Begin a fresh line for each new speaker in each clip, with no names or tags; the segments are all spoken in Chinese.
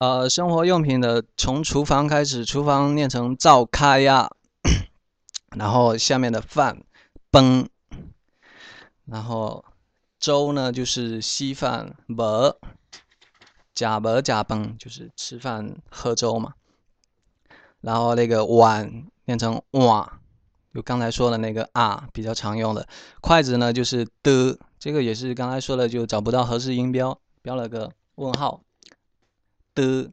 呃，生活用品的从厨房开始，厨房念成灶开呀，然后下面的饭崩，然后粥呢就是稀饭糜，假糜假崩就是吃饭喝粥嘛，然后那个碗念成碗。就刚才说的那个啊，比较常用的筷子呢，就是的，这个也是刚才说的，就找不到合适音标，标了个问号。的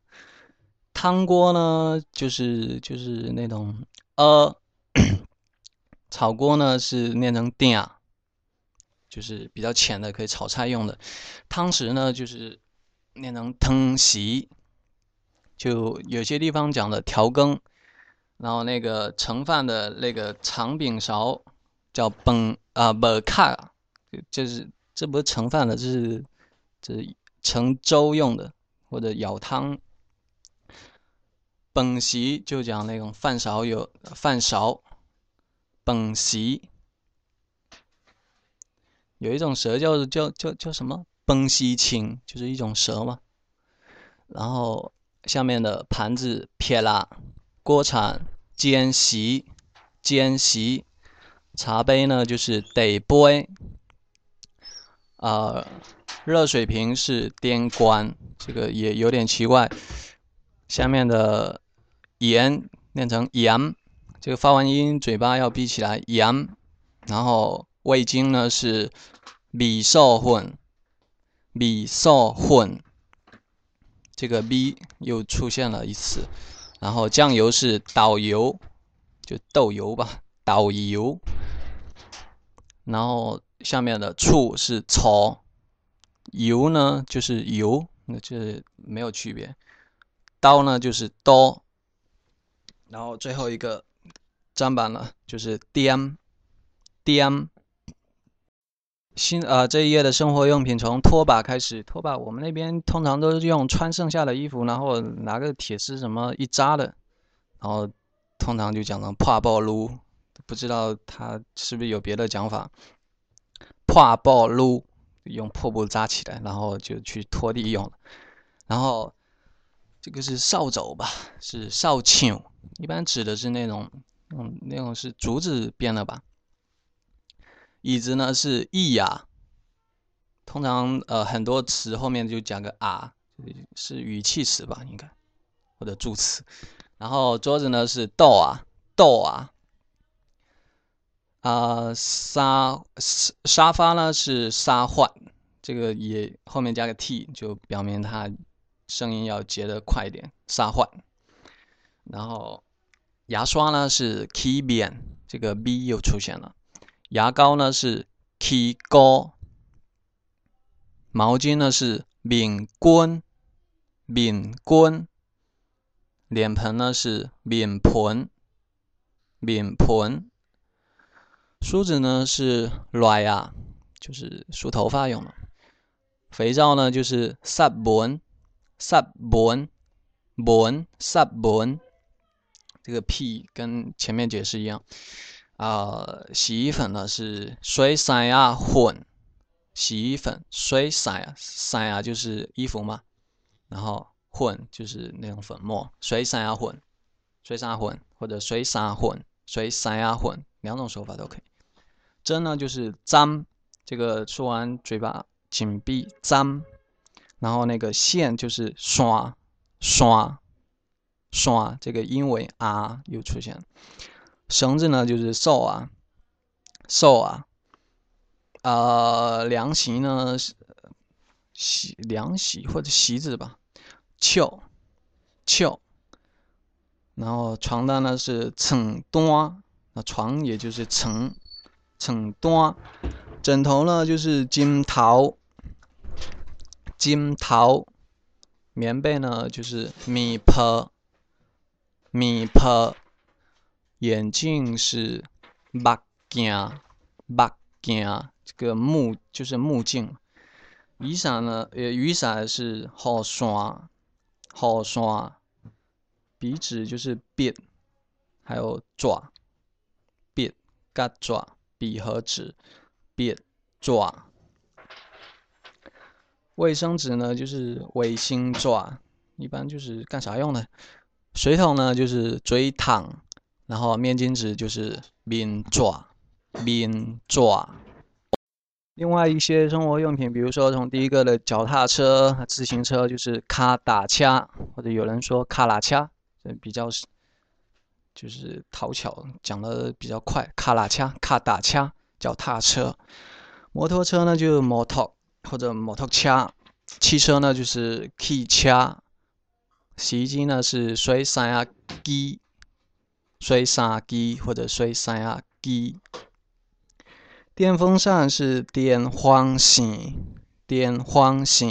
汤锅呢，就是就是那种呃，炒锅呢是念成鼎，就是比较浅的，可以炒菜用的。汤匙呢，就是念成汤匙，就有些地方讲的调羹。然后那个盛饭的那个长柄勺叫崩啊不卡，就是这不是盛饭的，这是这是盛粥用的或者舀汤。本席就讲那种饭勺有饭勺，本席有一种蛇叫叫叫叫什么崩西青，就是一种蛇嘛。然后下面的盘子撇啦。锅铲、煎席、煎席，茶杯呢就是得杯，啊，热水瓶是颠关，这个也有点奇怪。下面的盐念成盐，这个发完音嘴巴要闭起来，盐。然后味精呢是米寿混，米寿混，这个 b 又出现了一次。然后酱油是导油，就豆油吧，导油。然后下面的醋是炒，油呢就是油，那就是没有区别。刀呢就是刀。然后最后一个砧板呢就是颠，颠。新呃这一页的生活用品从拖把开始，拖把我们那边通常都是用穿剩下的衣服，然后拿个铁丝什么一扎的，然后通常就讲成破布撸，不知道它是不是有别的讲法。破布撸用破布扎起来，然后就去拖地用了。然后这个是扫帚吧，是扫帚，一般指的是那种嗯那种是竹子编的吧。椅子呢是椅呀，通常呃很多词后面就加个啊，是语气词吧应该，或者助词。然后桌子呢是豆啊豆啊，啊沙沙沙发呢是沙换，这个也后面加个 t 就表明它声音要结得快一点，沙换。然后牙刷呢是 key 边，这个 b 又出现了。牙膏呢是 key 膏，毛巾呢是面棍，面棍，脸盆呢是面盆，面盆，梳子呢是来呀，就是梳头发用的，肥皂呢就是杀本，杀本，本杀本，这个 p 跟前面解释一样。啊，洗衣粉呢是水晒啊混，洗衣粉水晒啊晒啊就是衣服嘛，然后混就是那种粉末，水晒啊混，水晒混或者水晒混，水晒啊混两种说法都可以。针呢就是粘，这个说完嘴巴紧闭粘，然后那个线就是刷刷刷，这个因为啊又出现。绳子呢，就是扫啊，扫啊，呃，凉席呢席凉席或者席子吧，翘翘，然后床单呢是床单，床也就是床床单，枕头呢就是金头金头，棉被呢就是米铺米铺。眼镜是目镜，目镜，这个目就是目镜。雨伞呢？呃，雨伞是雨伞，雨伞。鼻子就是笔，还有爪，笔、夹爪、笔和纸，笔、爪。卫生纸呢，就是卫星爪，一般就是干啥用的？水桶呢就是嘴桶，然后面巾纸就是面爪，面爪。另外一些生活用品，比如说从第一个的脚踏车、自行车，就是卡打掐，或者有人说卡拉掐，比较就是讨巧，讲的比较快，卡拉恰、卡打恰。脚踏车、摩托车呢就摩托或者摩托车，汽车呢就是汽车，洗衣机呢是水洗机、水洗机或者水洗机。电风扇是电风扇，电风扇。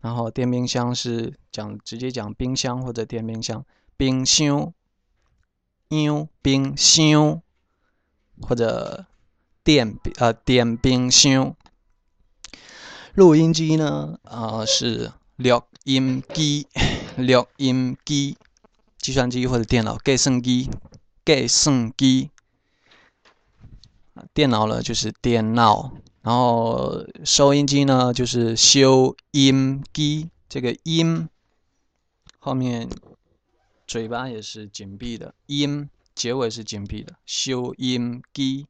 然后电冰箱是讲直接讲冰箱或者电冰箱，冰箱，冰冰箱或者电呃电冰箱。录音机呢啊是录音机，录音机，计算机或者电脑计算机，计算机。电脑呢就是电脑，然后收音机呢就是收音机。这个音后面嘴巴也是紧闭的，音结尾是紧闭的，收音机。